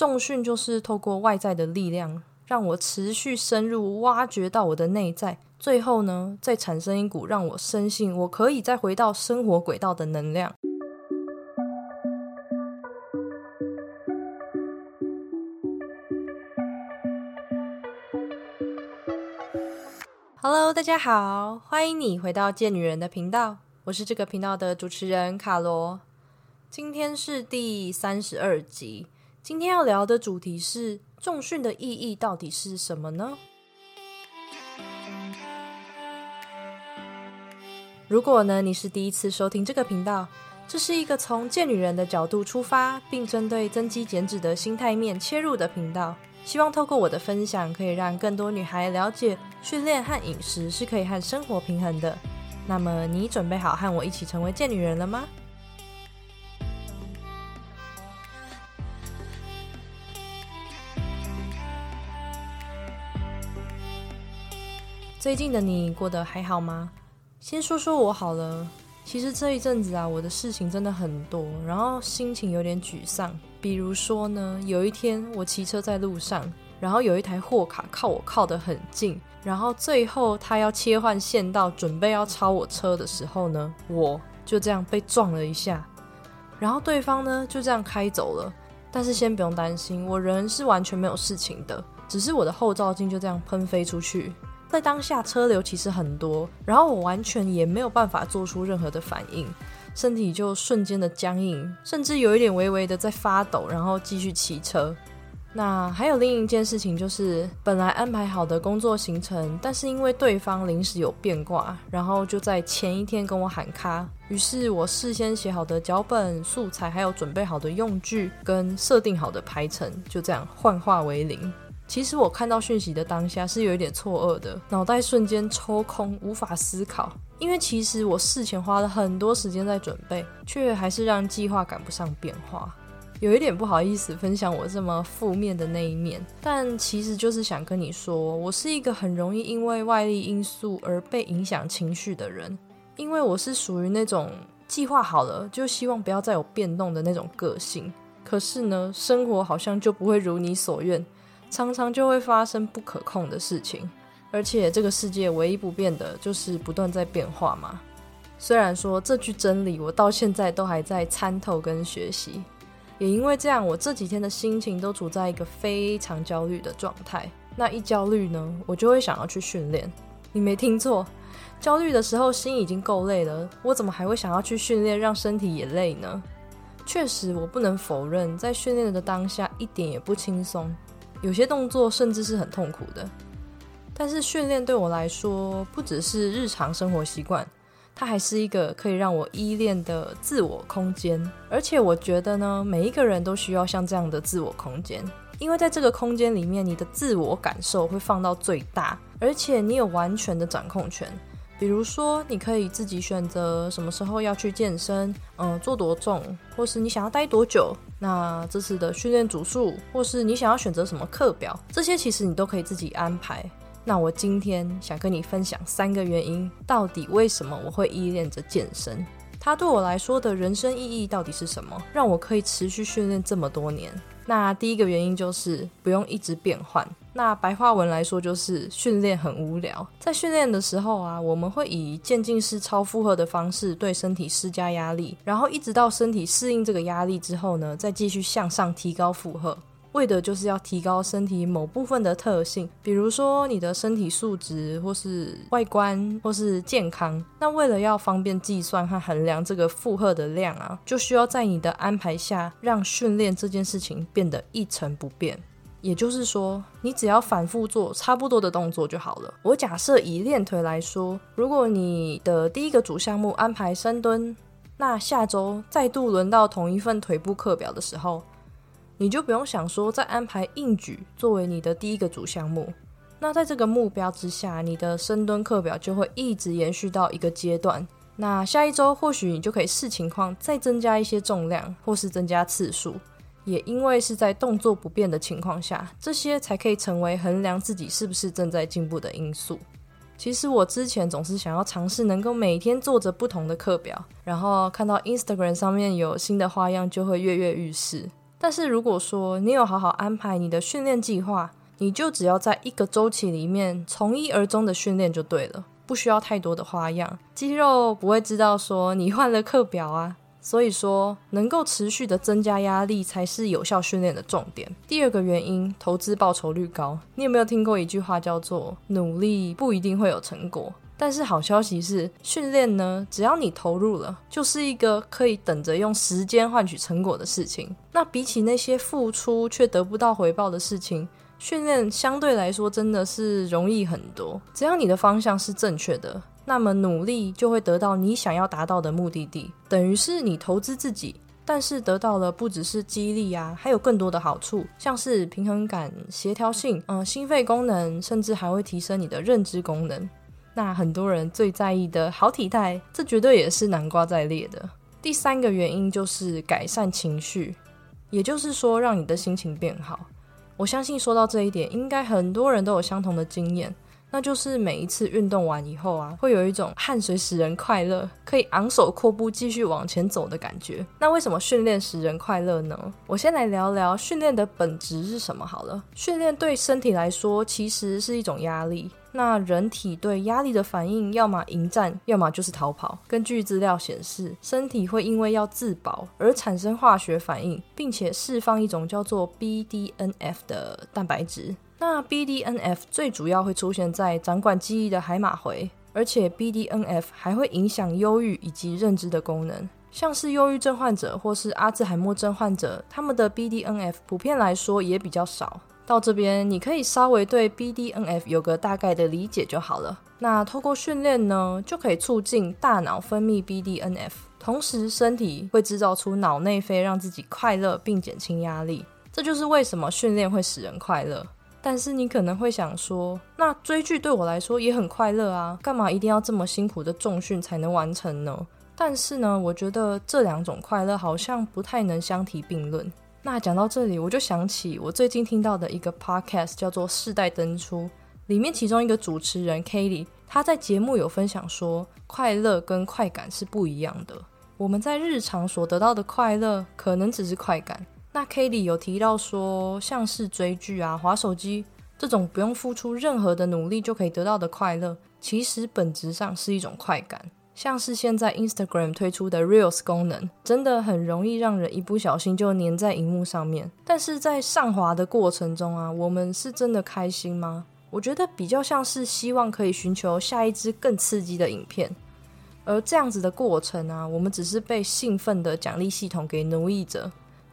重训就是透过外在的力量，让我持续深入挖掘到我的内在，最后呢，再产生一股让我深信我可以再回到生活轨道的能量。Hello，大家好，欢迎你回到贱女人的频道，我是这个频道的主持人卡罗。今天是第三十二集，今天要聊的主题是重训的意义到底是什么呢？如果呢你是第一次收听这个频道，这是一个从贱女人的角度出发，并针对增肌减脂的心态面切入的频道。希望透过我的分享，可以让更多女孩了解训练和饮食是可以和生活平衡的。那么，你准备好和我一起成为贱女人了吗？最近的你过得还好吗？先说说我好了。其实这一阵子啊，我的事情真的很多，然后心情有点沮丧。比如说呢，有一天我骑车在路上，然后有一台货卡靠我靠得很近，然后最后他要切换线道，准备要超我车的时候呢，我就这样被撞了一下，然后对方呢就这样开走了。但是先不用担心，我人是完全没有事情的，只是我的后照镜就这样喷飞出去。在当下车流其实很多，然后我完全也没有办法做出任何的反应，身体就瞬间的僵硬，甚至有一点微微的在发抖，然后继续骑车。那还有另一件事情就是，本来安排好的工作行程，但是因为对方临时有变卦，然后就在前一天跟我喊卡，于是我事先写好的脚本、素材，还有准备好的用具跟设定好的排程，就这样幻化为零。其实我看到讯息的当下是有一点错愕的，脑袋瞬间抽空，无法思考。因为其实我事前花了很多时间在准备，却还是让计划赶不上变化，有一点不好意思分享我这么负面的那一面。但其实就是想跟你说，我是一个很容易因为外力因素而被影响情绪的人，因为我是属于那种计划好了就希望不要再有变动的那种个性。可是呢，生活好像就不会如你所愿。常常就会发生不可控的事情，而且这个世界唯一不变的就是不断在变化嘛。虽然说这句真理，我到现在都还在参透跟学习，也因为这样，我这几天的心情都处在一个非常焦虑的状态。那一焦虑呢，我就会想要去训练。你没听错，焦虑的时候心已经够累了，我怎么还会想要去训练，让身体也累呢？确实，我不能否认，在训练的当下一点也不轻松。有些动作甚至是很痛苦的，但是训练对我来说不只是日常生活习惯，它还是一个可以让我依恋的自我空间。而且我觉得呢，每一个人都需要像这样的自我空间，因为在这个空间里面，你的自我感受会放到最大，而且你有完全的掌控权。比如说，你可以自己选择什么时候要去健身，嗯，做多重，或是你想要待多久。那这次的训练组数，或是你想要选择什么课表，这些其实你都可以自己安排。那我今天想跟你分享三个原因，到底为什么我会依恋着健身？它对我来说的人生意义到底是什么？让我可以持续训练这么多年？那第一个原因就是不用一直变换。那白话文来说就是训练很无聊。在训练的时候啊，我们会以渐进式超负荷的方式对身体施加压力，然后一直到身体适应这个压力之后呢，再继续向上提高负荷。为的就是要提高身体某部分的特性，比如说你的身体素质，或是外观，或是健康。那为了要方便计算和衡量这个负荷的量啊，就需要在你的安排下，让训练这件事情变得一成不变。也就是说，你只要反复做差不多的动作就好了。我假设以练腿来说，如果你的第一个主项目安排深蹲，那下周再度轮到同一份腿部课表的时候。你就不用想说再安排硬举作为你的第一个主项目，那在这个目标之下，你的深蹲课表就会一直延续到一个阶段。那下一周或许你就可以视情况再增加一些重量，或是增加次数。也因为是在动作不变的情况下，这些才可以成为衡量自己是不是正在进步的因素。其实我之前总是想要尝试能够每天做着不同的课表，然后看到 Instagram 上面有新的花样，就会跃跃欲试。但是如果说你有好好安排你的训练计划，你就只要在一个周期里面从一而终的训练就对了，不需要太多的花样，肌肉不会知道说你换了课表啊。所以说，能够持续的增加压力才是有效训练的重点。第二个原因，投资报酬率高。你有没有听过一句话叫做“努力不一定会有成果”？但是好消息是，训练呢，只要你投入了，就是一个可以等着用时间换取成果的事情。那比起那些付出却得不到回报的事情，训练相对来说真的是容易很多。只要你的方向是正确的。那么努力就会得到你想要达到的目的地，等于是你投资自己，但是得到了不只是激励啊，还有更多的好处，像是平衡感、协调性，嗯，心肺功能，甚至还会提升你的认知功能。那很多人最在意的好体态，这绝对也是南瓜在列的。第三个原因就是改善情绪，也就是说让你的心情变好。我相信说到这一点，应该很多人都有相同的经验。那就是每一次运动完以后啊，会有一种汗水使人快乐，可以昂首阔步继续往前走的感觉。那为什么训练使人快乐呢？我先来聊聊训练的本质是什么好了。训练对身体来说其实是一种压力。那人体对压力的反应，要么迎战，要么就是逃跑。根据资料显示，身体会因为要自保而产生化学反应，并且释放一种叫做 BDNF 的蛋白质。那 BDNF 最主要会出现在掌管记忆的海马回，而且 BDNF 还会影响忧郁以及认知的功能。像是忧郁症患者或是阿兹海默症患者，他们的 BDNF 普遍来说也比较少。到这边你可以稍微对 BDNF 有个大概的理解就好了。那透过训练呢，就可以促进大脑分泌 BDNF，同时身体会制造出脑内啡，让自己快乐并减轻压力。这就是为什么训练会使人快乐。但是你可能会想说，那追剧对我来说也很快乐啊，干嘛一定要这么辛苦的重训才能完成呢？但是呢，我觉得这两种快乐好像不太能相提并论。那讲到这里，我就想起我最近听到的一个 podcast，叫做《世代登出》，里面其中一个主持人 Kelly，他在节目有分享说，快乐跟快感是不一样的。我们在日常所得到的快乐，可能只是快感。那 k a t i e 有提到说，像是追剧啊、划手机这种不用付出任何的努力就可以得到的快乐，其实本质上是一种快感。像是现在 Instagram 推出的 Reels 功能，真的很容易让人一不小心就粘在荧幕上面。但是在上滑的过程中啊，我们是真的开心吗？我觉得比较像是希望可以寻求下一支更刺激的影片，而这样子的过程啊，我们只是被兴奋的奖励系统给奴役着。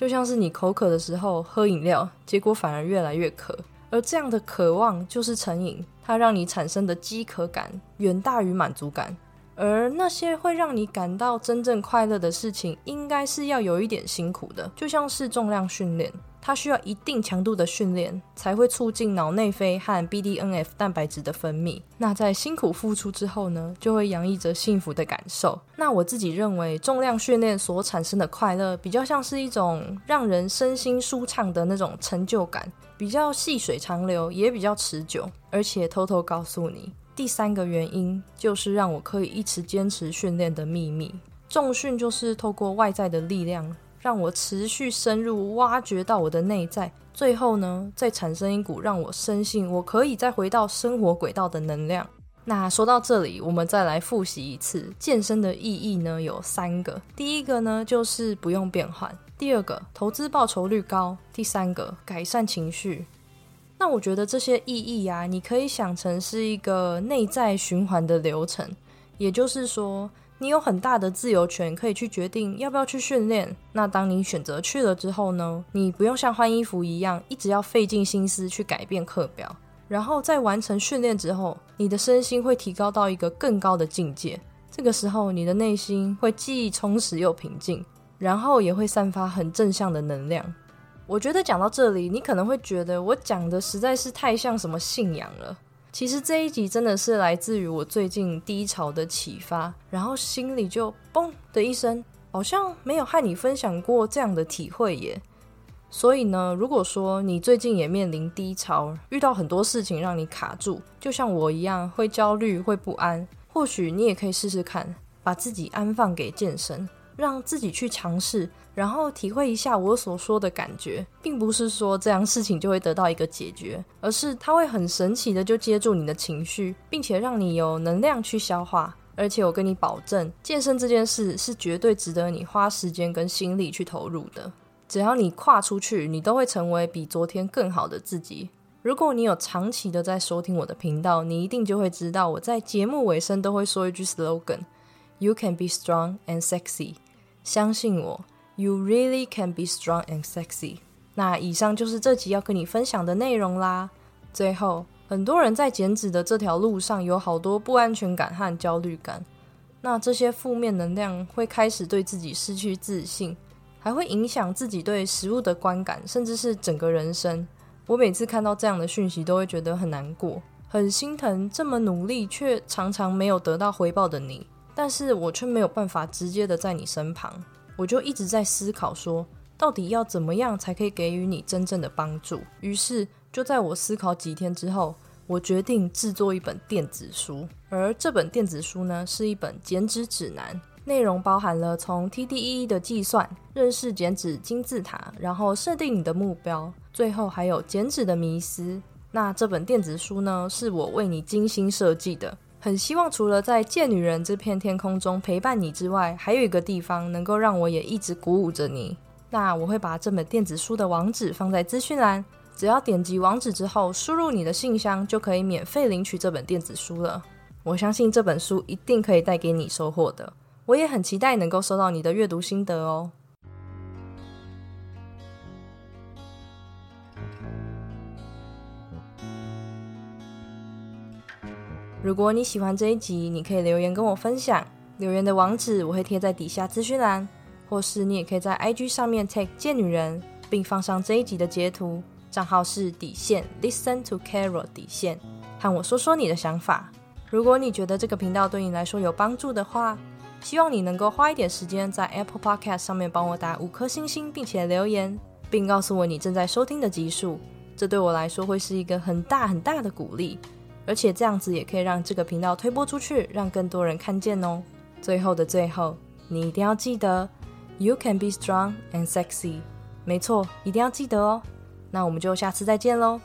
就像是你口渴的时候喝饮料，结果反而越来越渴，而这样的渴望就是成瘾，它让你产生的饥渴感远大于满足感。而那些会让你感到真正快乐的事情，应该是要有一点辛苦的，就像是重量训练。它需要一定强度的训练，才会促进脑内啡和 BDNF 蛋白质的分泌。那在辛苦付出之后呢，就会洋溢着幸福的感受。那我自己认为，重量训练所产生的快乐，比较像是一种让人身心舒畅的那种成就感，比较细水长流，也比较持久。而且偷偷告诉你，第三个原因就是让我可以一直坚持训练的秘密。重训就是透过外在的力量。让我持续深入挖掘到我的内在，最后呢，再产生一股让我深信我可以再回到生活轨道的能量。那说到这里，我们再来复习一次健身的意义呢，有三个。第一个呢，就是不用变换；第二个，投资报酬率高；第三个，改善情绪。那我觉得这些意义呀，你可以想成是一个内在循环的流程，也就是说。你有很大的自由权，可以去决定要不要去训练。那当你选择去了之后呢？你不用像换衣服一样，一直要费尽心思去改变课表。然后在完成训练之后，你的身心会提高到一个更高的境界。这个时候，你的内心会既充实又平静，然后也会散发很正向的能量。我觉得讲到这里，你可能会觉得我讲的实在是太像什么信仰了。其实这一集真的是来自于我最近低潮的启发，然后心里就嘣的一声，好像没有和你分享过这样的体会耶。所以呢，如果说你最近也面临低潮，遇到很多事情让你卡住，就像我一样会焦虑、会不安，或许你也可以试试看，把自己安放给健身，让自己去尝试，然后体会一下我所说的感觉，并不是说这样事情就会得到一个解决，而是它会很神奇的就接住你的情绪，并且让你有能量去消化。而且我跟你保证，健身这件事是绝对值得你花时间跟心力去投入的。只要你跨出去，你都会成为比昨天更好的自己。如果你有长期的在收听我的频道，你一定就会知道我在节目尾声都会说一句 slogan：You can be strong and sexy。相信我，You really can be strong and sexy。那以上就是这集要跟你分享的内容啦。最后，很多人在减脂的这条路上有好多不安全感和焦虑感，那这些负面能量会开始对自己失去自信，还会影响自己对食物的观感，甚至是整个人生。我每次看到这样的讯息，都会觉得很难过，很心疼这么努力却常常没有得到回报的你。但是我却没有办法直接的在你身旁，我就一直在思考说，到底要怎么样才可以给予你真正的帮助。于是就在我思考几天之后，我决定制作一本电子书，而这本电子书呢，是一本减脂指南。内容包含了从 TDEE 的计算、认识减脂金字塔，然后设定你的目标，最后还有减脂的迷思。那这本电子书呢，是我为你精心设计的，很希望除了在贱女人这片天空中陪伴你之外，还有一个地方能够让我也一直鼓舞着你。那我会把这本电子书的网址放在资讯栏，只要点击网址之后，输入你的信箱，就可以免费领取这本电子书了。我相信这本书一定可以带给你收获的。我也很期待能够收到你的阅读心得哦。如果你喜欢这一集，你可以留言跟我分享，留言的网址我会贴在底下资讯栏，或是你也可以在 IG 上面 tag 贱女人，并放上这一集的截图，账号是底线 Listen to Carol 底线，和我说说你的想法。如果你觉得这个频道对你来说有帮助的话，希望你能够花一点时间在 Apple Podcast 上面帮我打五颗星星，并且留言，并告诉我你正在收听的集数。这对我来说会是一个很大很大的鼓励，而且这样子也可以让这个频道推播出去，让更多人看见哦。最后的最后，你一定要记得，You can be strong and sexy。没错，一定要记得哦。那我们就下次再见喽。